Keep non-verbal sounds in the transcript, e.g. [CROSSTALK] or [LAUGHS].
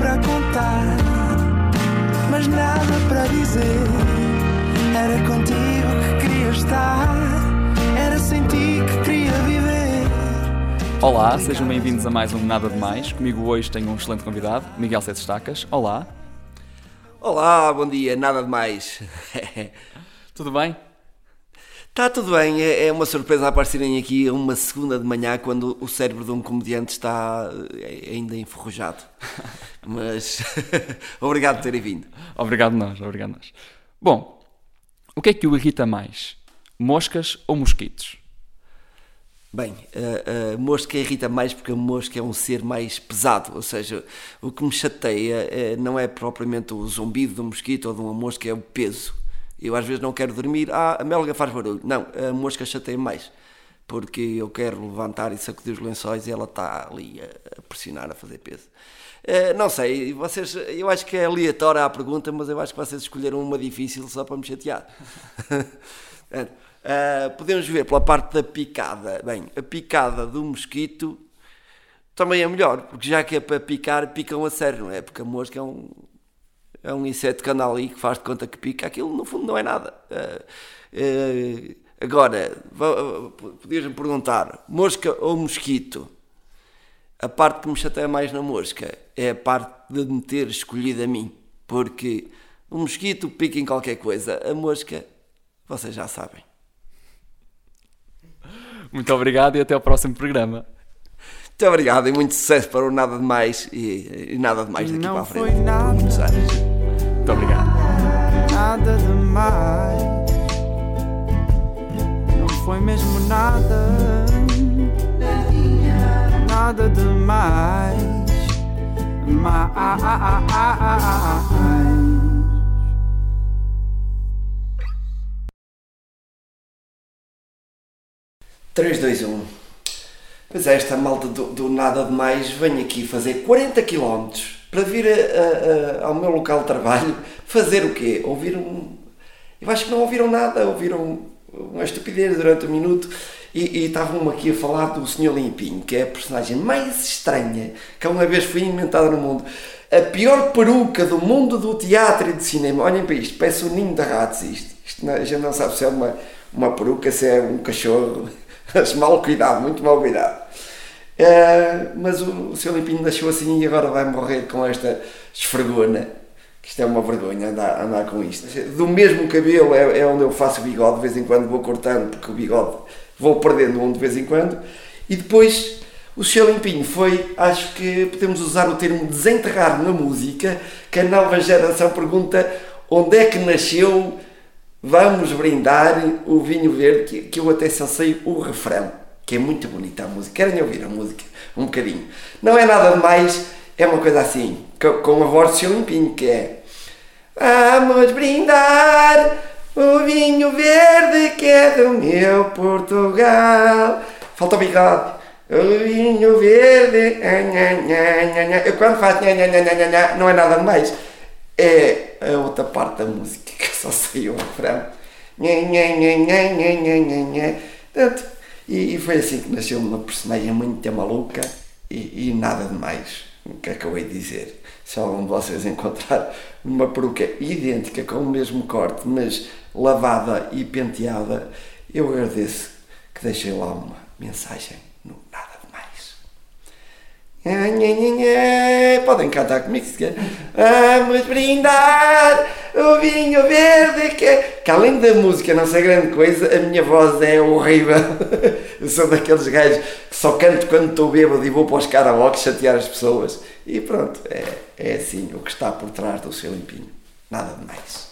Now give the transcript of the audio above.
para contar, mas nada para dizer. Era contigo que queria estar, era sem ti que queria viver. Olá, sejam bem-vindos a mais um Nada de Mais. Comigo hoje tenho um excelente convidado, Miguel Sete Estacas. Olá, Olá, bom dia, nada de mais. [LAUGHS] tudo bem? Está tudo bem, é é uma surpresa aparecerem aqui uma segunda de manhã quando o cérebro de um comediante está eh, ainda enferrujado. [LAUGHS] Mas [LAUGHS] obrigado por terem vindo. Obrigado nós, obrigado nós. Bom, o que é que o irrita mais? Moscas ou mosquitos? Bem, a, a mosca irrita mais porque a mosca é um ser mais pesado, ou seja, o que me chateia eh, não é propriamente o zumbido do mosquito ou de uma mosca, é o peso. Eu às vezes não quero dormir, ah, a melga faz barulho. Não, a mosca chateia mais, porque eu quero levantar e sacudir os lençóis e ela está ali a, pressionar, a fazer peso. Eh, não sei, vocês, eu acho que é aleatória a pergunta, mas eu acho que vocês escolheram uma difícil só para me chatear. [LAUGHS] Uh, podemos ver pela parte da picada. Bem, a picada do mosquito também é melhor, porque já que é para picar, picam a sério, não é? Porque a mosca é um, é um inseto que anda ali que faz de conta que pica, aquilo no fundo não é nada. Uh, uh, agora, podias-me perguntar: mosca ou mosquito? A parte que me chateia mais na mosca é a parte de me ter escolhido a mim, porque o mosquito pica em qualquer coisa, a mosca, vocês já sabem. Muito obrigado e até ao próximo programa. Muito obrigado e muito sucesso para o Nada de Mais e, e Nada de Mais daqui Não para a foi frente. nada. Muito obrigado. Nada demais. Não foi mesmo nada. Nada demais. Mais. 3, 2, 1. Pois é, esta malta do, do Nada de Mais vem aqui fazer 40 km para vir a- a- ao meu local de trabalho fazer o quê? Ouvir um. Eu acho que não ouviram nada, ouviram uma estupidez durante um minuto e, e estavam aqui a falar do Sr. Limpinho, que é a personagem mais estranha que alguma vez foi inventada no mundo. A pior peruca do mundo do teatro e do cinema. Olhem para isto, parece um ninho de ratos isto. isto não- a gente não sabe se é uma, uma peruca, se é um cachorro. [LAUGHS] Mas mal cuidado, muito mal cuidado. Eh, mas o, o Sr. Limpinho nasceu assim e agora vai morrer com esta esfregona. Que isto é uma vergonha andar, andar com isto. Do mesmo cabelo é, é onde eu faço o bigode, de vez em quando vou cortando, porque o bigode vou perdendo um de vez em quando. E depois o Sr. Limpinho foi, acho que podemos usar o termo desenterrar na música, que a nova geração pergunta onde é que nasceu Vamos brindar o vinho verde, que, que eu até só sei o refrão, que é muito bonita a música. Querem ouvir a música? Um bocadinho. Não é nada demais, é uma coisa assim, co- com a voz do seu limpinho, que é Vamos brindar o vinho verde que é do meu Portugal. Falta o bigode. O vinho verde. Eu quando faço não é nada demais. É a outra parte da música que só sei o refrão. E, e foi assim que nasceu uma personagem muito maluca e, e nada de mais. O que hei de dizer? Se algum de vocês [LAUGHS] encontrar uma peruca idêntica com o mesmo corte, mas lavada e penteada, eu agradeço que deixem lá uma mensagem no nada de mais. Podem cantar comigo se quer. Vamos brindar o vinho verde que, que além da música não ser grande coisa, a minha voz é horrível. [LAUGHS] Eu sou daqueles gajos que só canto quando estou bêbado e vou para os karaoke chatear as pessoas. E pronto, é, é assim o que está por trás do seu limpinho. Nada de mais.